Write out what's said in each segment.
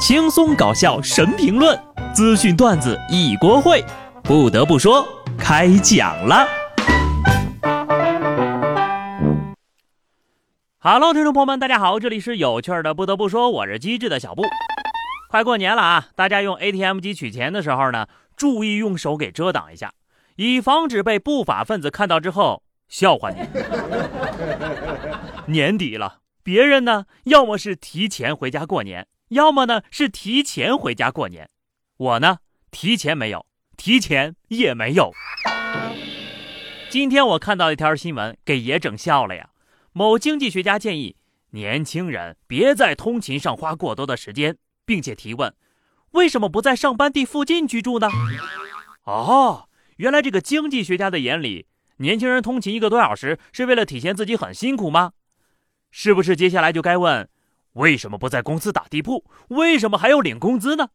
轻松搞笑神评论，资讯段子一锅烩。不得不说，开讲了。Hello，听众朋友们，大家好，这里是有趣的。不得不说，我是机智的小布。快过年了啊，大家用 ATM 机取钱的时候呢，注意用手给遮挡一下，以防止被不法分子看到之后笑话你。年底了，别人呢，要么是提前回家过年。要么呢是提前回家过年，我呢提前没有，提前也没有。今天我看到一条新闻，给爷整笑了呀。某经济学家建议年轻人别在通勤上花过多的时间，并且提问：为什么不在上班地附近居住呢？哦，原来这个经济学家的眼里，年轻人通勤一个多小时是为了体现自己很辛苦吗？是不是接下来就该问？为什么不在公司打地铺？为什么还要领工资呢？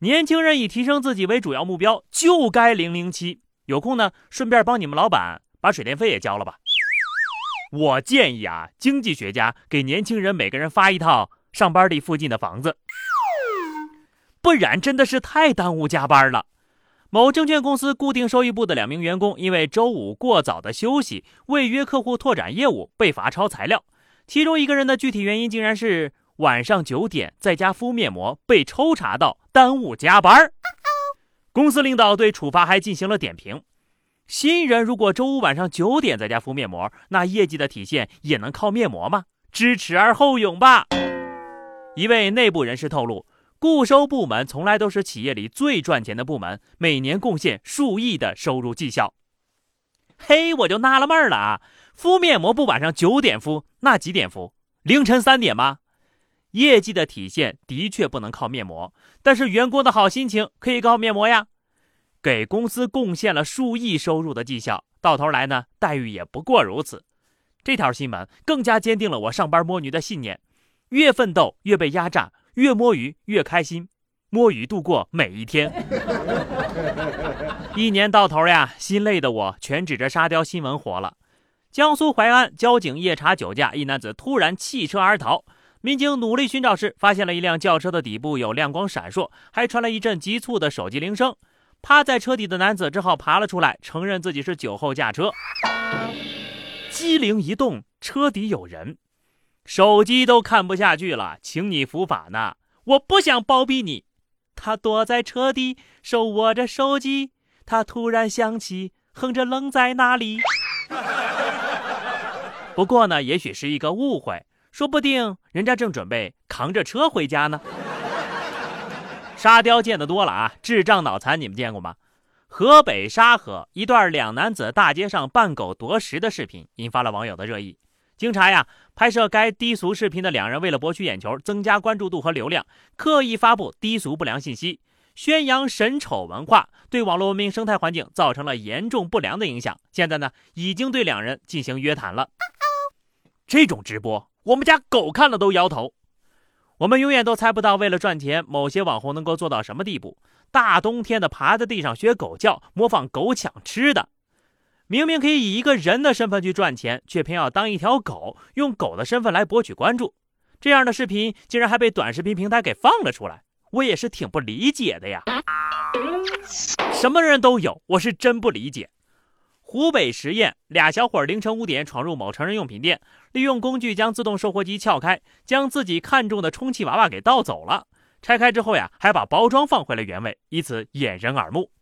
年轻人以提升自己为主要目标，就该零零七。有空呢，顺便帮你们老板把水电费也交了吧。我建议啊，经济学家给年轻人每个人发一套上班地附近的房子，不然真的是太耽误加班了。某证券公司固定收益部的两名员工因为周五过早的休息，未约客户拓展业务，被罚抄材料。其中一个人的具体原因竟然是晚上九点在家敷面膜被抽查到耽误加班公司领导对处罚还进行了点评。新人如果周五晚上九点在家敷面膜，那业绩的体现也能靠面膜吗？知耻而后勇吧。一位内部人士透露，固收部门从来都是企业里最赚钱的部门，每年贡献数亿的收入绩效。嘿，我就纳了闷了啊。敷面膜不晚上九点敷，那几点服？凌晨三点吗？业绩的体现的确不能靠面膜，但是员工的好心情可以靠面膜呀。给公司贡献了数亿收入的绩效，到头来呢，待遇也不过如此。这条新闻更加坚定了我上班摸鱼的信念：越奋斗越被压榨，越摸鱼越开心，摸鱼度过每一天。一年到头呀，心累的我全指着沙雕新闻活了。江苏淮安交警夜查酒驾，一男子突然弃车而逃。民警努力寻找时，发现了一辆轿车的底部有亮光闪烁，还传来一阵急促的手机铃声。趴在车底的男子只好爬了出来，承认自己是酒后驾车。机灵一动，车底有人，手机都看不下去了，请你伏法呢！我不想包庇你。他躲在车底，手握着手机，他突然想起，哼着愣在那里。不过呢，也许是一个误会，说不定人家正准备扛着车回家呢。沙雕见得多了啊，智障脑残你们见过吗？河北沙河一段两男子大街上扮狗夺食的视频引发了网友的热议。经查呀，拍摄该低俗视频的两人为了博取眼球、增加关注度和流量，刻意发布低俗不良信息，宣扬神丑文化，对网络文明生态环境造成了严重不良的影响。现在呢，已经对两人进行约谈了。这种直播，我们家狗看了都摇头。我们永远都猜不到，为了赚钱，某些网红能够做到什么地步。大冬天的，趴在地上学狗叫，模仿狗抢吃的。明明可以以一个人的身份去赚钱，却偏要当一条狗，用狗的身份来博取关注。这样的视频竟然还被短视频平台给放了出来，我也是挺不理解的呀。什么人都有，我是真不理解。湖北十堰俩小伙凌晨五点闯入某成人用品店，利用工具将自动售货机撬开，将自己看中的充气娃娃给盗走了。拆开之后呀，还把包装放回了原位，以此掩人耳目。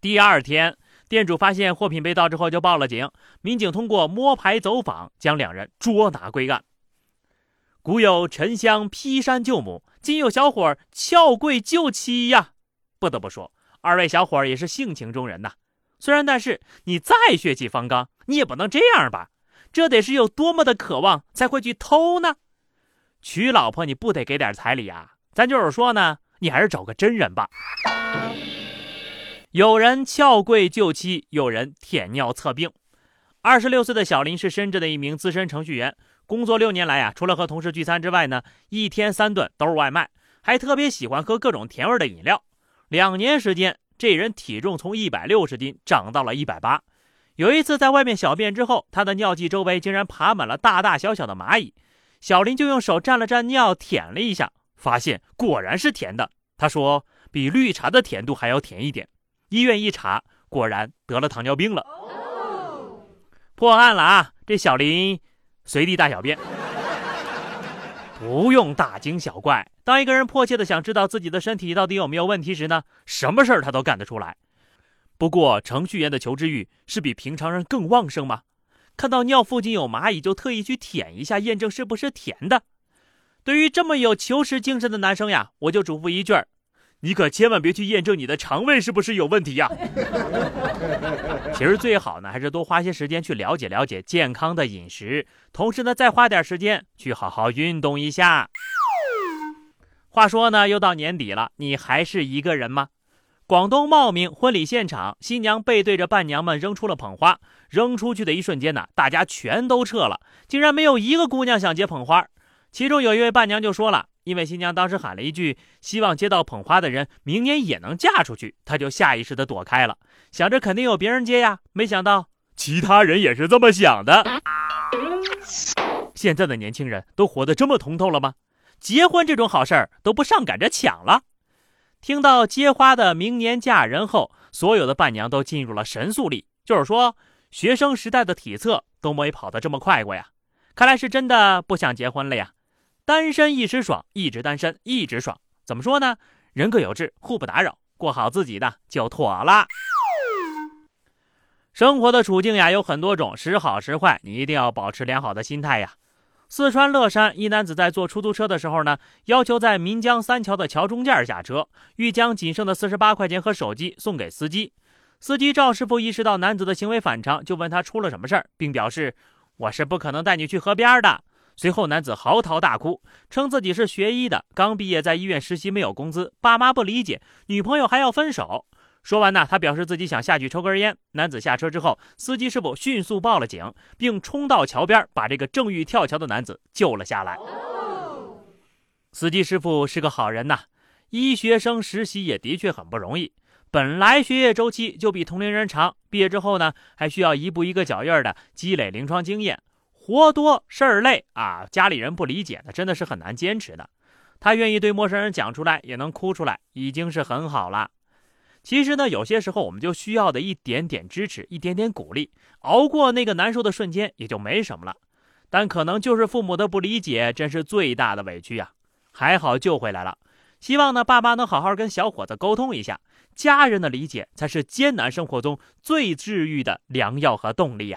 第二天，店主发现货品被盗之后就报了警，民警通过摸排走访，将两人捉拿归案。古有沉香劈山救母，今有小伙撬柜救妻呀！不得不说，二位小伙也是性情中人呐。虽然，但是你再血气方刚，你也不能这样吧？这得是有多么的渴望才会去偷呢？娶老婆你不得给点彩礼啊？咱就是说呢，你还是找个真人吧。有人撬柜救妻，有人舔尿测病。二十六岁的小林是深圳的一名资深程序员，工作六年来啊，除了和同事聚餐之外呢，一天三顿都是外卖，还特别喜欢喝各种甜味的饮料。两年时间。这人体重从一百六十斤长到了一百八。有一次在外面小便之后，他的尿迹周围竟然爬满了大大小小的蚂蚁。小林就用手蘸了蘸尿，舔了一下，发现果然是甜的。他说比绿茶的甜度还要甜一点。医院一查，果然得了糖尿病了。破案了啊！这小林随地大小便。不用大惊小怪。当一个人迫切的想知道自己的身体到底有没有问题时呢，什么事儿他都干得出来。不过程序员的求知欲是比平常人更旺盛吗？看到尿附近有蚂蚁就特意去舔一下，验证是不是甜的。对于这么有求实精神的男生呀，我就嘱咐一句儿：你可千万别去验证你的肠胃是不是有问题呀。其实最好呢，还是多花些时间去了解了解健康的饮食，同时呢，再花点时间去好好运动一下。话说呢，又到年底了，你还是一个人吗？广东茂名婚礼现场，新娘背对着伴娘们扔出了捧花，扔出去的一瞬间呢，大家全都撤了，竟然没有一个姑娘想接捧花。其中有一位伴娘就说了，因为新娘当时喊了一句“希望接到捧花的人明年也能嫁出去”，她就下意识的躲开了，想着肯定有别人接呀。没想到其他人也是这么想的。现在的年轻人都活得这么通透了吗？结婚这种好事儿都不上赶着抢了。听到接花的明年嫁人后，所有的伴娘都进入了神速力，就是说学生时代的体测都没跑得这么快过呀。看来是真的不想结婚了呀。单身一时爽，一直单身一直爽。怎么说呢？人各有志，互不打扰，过好自己的就妥了。生活的处境呀有很多种，时好时坏，你一定要保持良好的心态呀。四川乐山一男子在坐出租车的时候呢，要求在岷江三桥的桥中间下车，欲将仅剩的四十八块钱和手机送给司机。司机赵师傅意识到男子的行为反常，就问他出了什么事儿，并表示：“我是不可能带你去河边的。”随后，男子嚎啕大哭，称自己是学医的，刚毕业，在医院实习，没有工资，爸妈不理解，女朋友还要分手。说完呢，他表示自己想下去抽根烟。男子下车之后，司机师傅迅速报了警，并冲到桥边，把这个正欲跳桥的男子救了下来。司机师傅是个好人呐。医学生实习也的确很不容易，本来学业周期就比同龄人长，毕业之后呢，还需要一步一个脚印的积累临床经验。活多事儿累啊！家里人不理解的，真的是很难坚持的。他愿意对陌生人讲出来，也能哭出来，已经是很好了。其实呢，有些时候我们就需要的一点点支持，一点点鼓励，熬过那个难受的瞬间，也就没什么了。但可能就是父母的不理解，真是最大的委屈呀。还好救回来了，希望呢，爸妈能好好跟小伙子沟通一下。家人的理解才是艰难生活中最治愈的良药和动力呀。